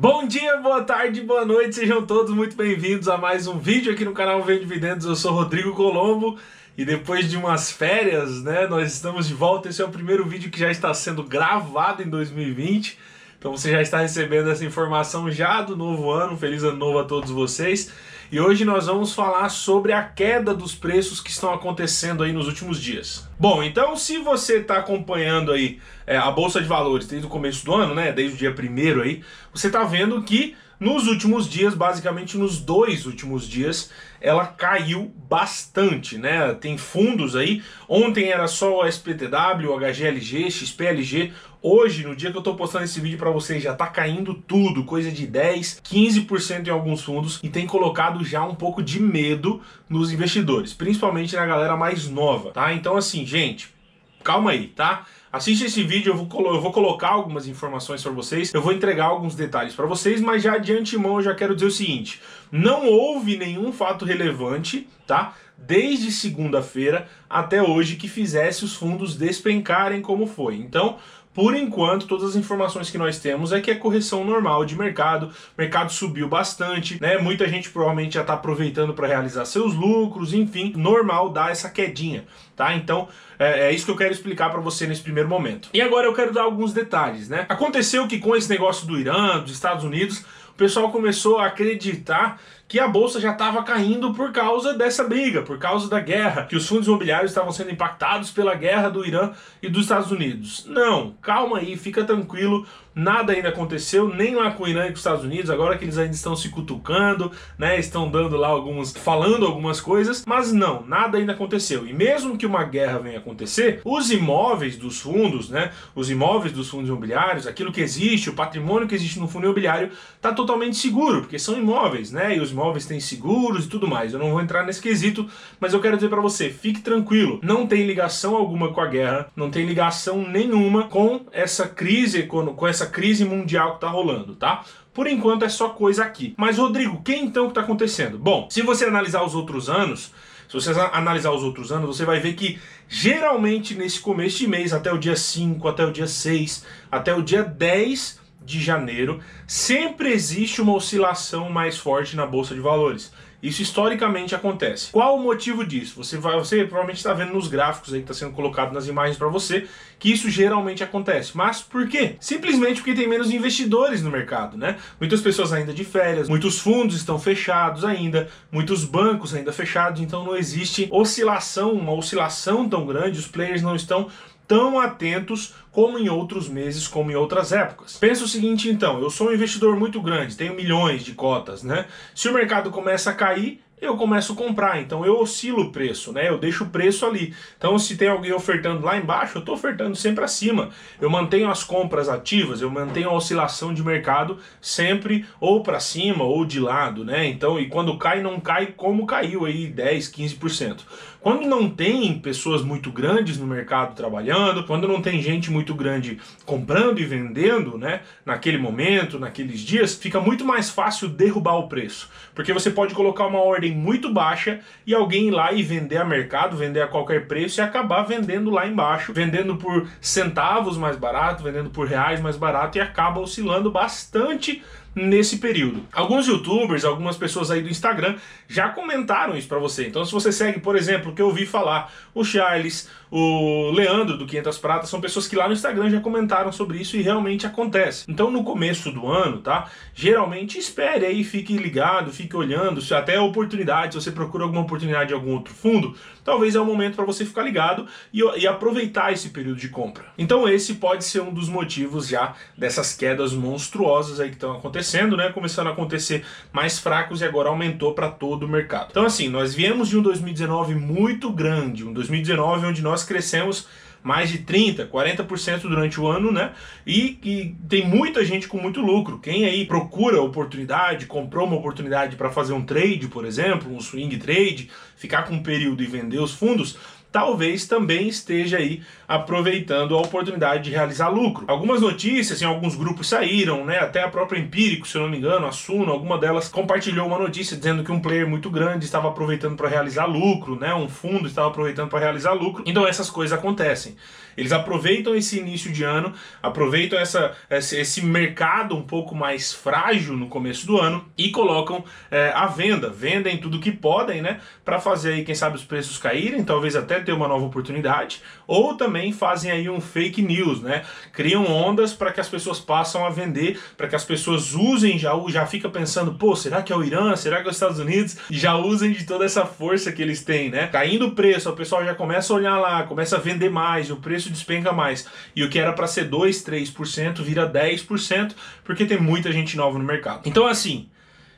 Bom dia, boa tarde, boa noite, sejam todos muito bem-vindos a mais um vídeo aqui no canal Vem Dividendos. Eu sou Rodrigo Colombo e depois de umas férias, né, nós estamos de volta. Esse é o primeiro vídeo que já está sendo gravado em 2020. Então você já está recebendo essa informação já do novo ano. Feliz ano novo a todos vocês. E hoje nós vamos falar sobre a queda dos preços que estão acontecendo aí nos últimos dias. Bom, então se você está acompanhando aí é, a Bolsa de Valores desde o começo do ano, né, desde o dia primeiro aí, você está vendo que nos últimos dias, basicamente nos dois últimos dias, ela caiu bastante, né? Tem fundos aí. Ontem era só o SPTW, o HGLG, XPLG. Hoje, no dia que eu tô postando esse vídeo para vocês, já tá caindo tudo, coisa de 10, 15% em alguns fundos e tem colocado já um pouco de medo nos investidores, principalmente na galera mais nova, tá? Então assim, gente, calma aí, tá? Assiste esse vídeo, eu vou, eu vou colocar algumas informações para vocês, eu vou entregar alguns detalhes para vocês, mas já de antemão eu já quero dizer o seguinte: não houve nenhum fato relevante, tá? Desde segunda-feira até hoje que fizesse os fundos despencarem como foi. Então, por enquanto, todas as informações que nós temos é que é correção normal de mercado, o mercado subiu bastante, né? Muita gente provavelmente já está aproveitando para realizar seus lucros, enfim, normal dar essa quedinha, tá? Então, é, é isso que eu quero explicar para você nesse primeiro momento. E agora eu quero dar alguns detalhes, né? Aconteceu que com esse negócio do Irã, dos Estados Unidos, pessoal começou a acreditar que a bolsa já estava caindo por causa dessa briga, por causa da guerra, que os fundos imobiliários estavam sendo impactados pela guerra do Irã e dos Estados Unidos. Não, calma aí, fica tranquilo, nada ainda aconteceu, nem lá com o Irã e com os Estados Unidos, agora que eles ainda estão se cutucando, né, estão dando lá alguns, falando algumas coisas, mas não, nada ainda aconteceu. E mesmo que uma guerra venha acontecer, os imóveis dos fundos, né, os imóveis dos fundos imobiliários, aquilo que existe, o patrimônio que existe no fundo imobiliário, está totalmente seguro, porque são imóveis, né, e os imóveis têm seguros e tudo mais. Eu não vou entrar nesse quesito, mas eu quero dizer para você, fique tranquilo, não tem ligação alguma com a guerra, não tem ligação nenhuma com essa crise, com essa crise mundial que tá rolando, tá? Por enquanto é só coisa aqui. Mas Rodrigo, que então que está acontecendo? Bom, se você analisar os outros anos, se você analisar os outros anos, você vai ver que geralmente nesse começo de mês, até o dia 5, até o dia 6, até o dia 10 de janeiro, sempre existe uma oscilação mais forte na bolsa de valores. Isso historicamente acontece. Qual o motivo disso? Você vai, você provavelmente está vendo nos gráficos aí que está sendo colocado nas imagens para você que isso geralmente acontece. Mas por quê? Simplesmente porque tem menos investidores no mercado, né? Muitas pessoas ainda de férias, muitos fundos estão fechados ainda, muitos bancos ainda fechados, então não existe oscilação, uma oscilação tão grande, os players não estão tão atentos como em outros meses, como em outras épocas. Pensa o seguinte então, eu sou um investidor muito grande, tenho milhões de cotas, né? Se o mercado começa a cair, eu começo a comprar. Então eu oscilo o preço, né? Eu deixo o preço ali. Então se tem alguém ofertando lá embaixo, eu estou ofertando sempre acima. Eu mantenho as compras ativas, eu mantenho a oscilação de mercado sempre ou para cima ou de lado, né? Então, e quando cai, não cai como caiu aí 10, 15%. Quando não tem pessoas muito grandes no mercado trabalhando, quando não tem gente muito grande comprando e vendendo, né, naquele momento, naqueles dias, fica muito mais fácil derrubar o preço, porque você pode colocar uma ordem muito baixa e alguém ir lá e vender a mercado, vender a qualquer preço e acabar vendendo lá embaixo, vendendo por centavos mais barato, vendendo por reais mais barato e acaba oscilando bastante nesse período. Alguns youtubers, algumas pessoas aí do Instagram já comentaram isso para você. Então se você segue, por exemplo, que eu ouvi falar, o Charles, o Leandro do 500 Pratas, são pessoas que lá no Instagram já comentaram sobre isso e realmente acontece. Então no começo do ano, tá? Geralmente espere aí, fique ligado, fique olhando, se até oportunidade, se você procura alguma oportunidade em algum outro fundo, talvez é o momento para você ficar ligado e, e aproveitar esse período de compra. Então esse pode ser um dos motivos já dessas quedas monstruosas aí que estão acontecendo, né? Começando a acontecer mais fracos e agora aumentou para todo o mercado. Então assim, nós viemos de um 2019 muito grande, um 2019 onde nós crescemos mais de 30, 40% durante o ano, né? E, e, tem muita gente com muito lucro. Quem aí procura oportunidade, comprou uma oportunidade para fazer um trade, por exemplo, um swing trade, ficar com um período e vender os fundos, talvez também esteja aí aproveitando a oportunidade de realizar lucro. Algumas notícias em alguns grupos saíram, né? Até a própria Empírico, se eu não me engano, a Suno, alguma delas compartilhou uma notícia dizendo que um player muito grande estava aproveitando para realizar lucro, né? Um fundo estava aproveitando para realizar lucro. Então essas coisas acontecem. Eles aproveitam esse início de ano, aproveitam essa, esse mercado um pouco mais frágil no começo do ano e colocam é, à venda, vendem tudo que podem, né, para fazer aí quem sabe os preços caírem, talvez até ter uma nova oportunidade, ou também fazem aí um fake news, né, criam ondas para que as pessoas passam a vender, para que as pessoas usem já já fica pensando, pô, será que é o Irã, será que é os Estados Unidos? E já usem de toda essa força que eles têm, né? Caindo o preço, o pessoal já começa a olhar lá, começa a vender mais, o preço preço despenca mais. E o que era para ser 2, 3% vira 10%, porque tem muita gente nova no mercado. Então assim,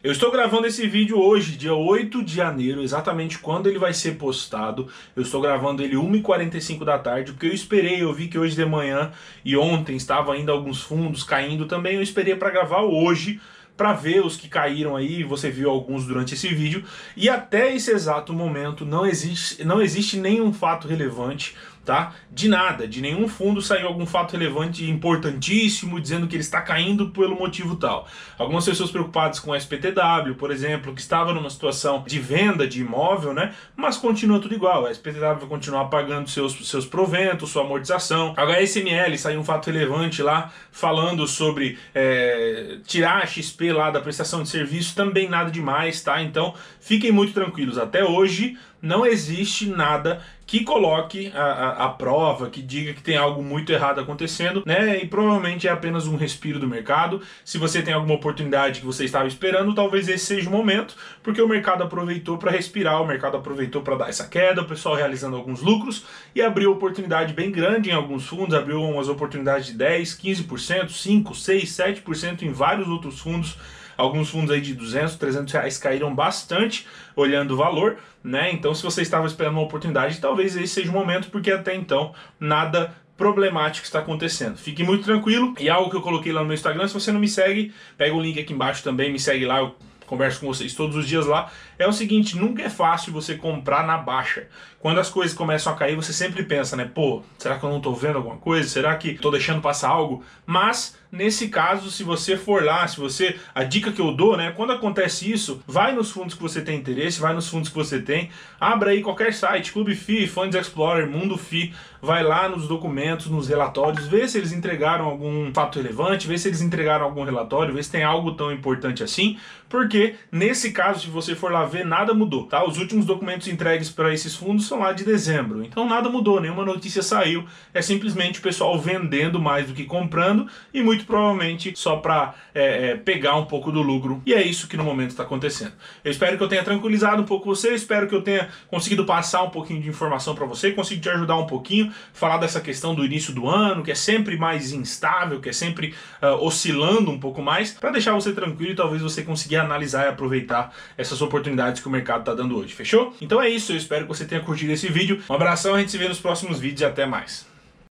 eu estou gravando esse vídeo hoje, dia 8 de janeiro, exatamente quando ele vai ser postado. Eu estou gravando ele 1h45 da tarde, porque eu esperei, eu vi que hoje de manhã e ontem estava ainda alguns fundos caindo também, eu esperei para gravar hoje para ver os que caíram aí, você viu alguns durante esse vídeo, e até esse exato momento não existe, não existe nenhum fato relevante tá? De nada, de nenhum fundo saiu algum fato relevante importantíssimo dizendo que ele está caindo pelo motivo tal. Algumas pessoas preocupadas com o SPTW, por exemplo, que estava numa situação de venda de imóvel, né? Mas continua tudo igual. A SPTW vai continuar pagando seus, seus proventos, sua amortização. A HSML saiu um fato relevante lá falando sobre é, tirar a XP lá da prestação de serviço, também nada demais, tá? Então fiquem muito tranquilos. Até hoje não existe nada que coloque a, a, a, prova, que diga que tem algo muito errado acontecendo, né? E provavelmente é apenas um respiro do mercado. Se você tem alguma oportunidade que você estava esperando, talvez esse seja o momento, porque o mercado aproveitou para respirar, o mercado aproveitou para dar essa queda, o pessoal realizando alguns lucros e abriu oportunidade bem grande em alguns fundos, abriu umas oportunidades de 10, 15%, 5, 6, 7% em vários outros fundos Alguns fundos aí de 200, 300 reais caíram bastante olhando o valor, né? Então, se você estava esperando uma oportunidade, talvez esse seja o momento, porque até então nada problemático está acontecendo. Fique muito tranquilo. E algo que eu coloquei lá no meu Instagram, se você não me segue, pega o link aqui embaixo também, me segue lá, eu converso com vocês todos os dias lá, é o seguinte, nunca é fácil você comprar na baixa. Quando as coisas começam a cair, você sempre pensa, né, pô, será que eu não tô vendo alguma coisa? Será que tô deixando passar algo? Mas Nesse caso, se você for lá, se você. A dica que eu dou, né? Quando acontece isso, vai nos fundos que você tem interesse, vai nos fundos que você tem, abra aí qualquer site, Clube FI, Funds Explorer, Mundo FI, vai lá nos documentos, nos relatórios, vê se eles entregaram algum fato relevante, vê se eles entregaram algum relatório, vê se tem algo tão importante assim, porque nesse caso, se você for lá ver, nada mudou, tá? Os últimos documentos entregues para esses fundos são lá de dezembro, então nada mudou, nenhuma notícia saiu, é simplesmente o pessoal vendendo mais do que comprando e muito muito provavelmente só para é, é, pegar um pouco do lucro. E é isso que no momento está acontecendo. Eu espero que eu tenha tranquilizado um pouco você, espero que eu tenha conseguido passar um pouquinho de informação para você, consigo te ajudar um pouquinho, falar dessa questão do início do ano, que é sempre mais instável, que é sempre uh, oscilando um pouco mais, para deixar você tranquilo e talvez você conseguir analisar e aproveitar essas oportunidades que o mercado está dando hoje. Fechou? Então é isso, eu espero que você tenha curtido esse vídeo. Um abração, a gente se vê nos próximos vídeos e até mais.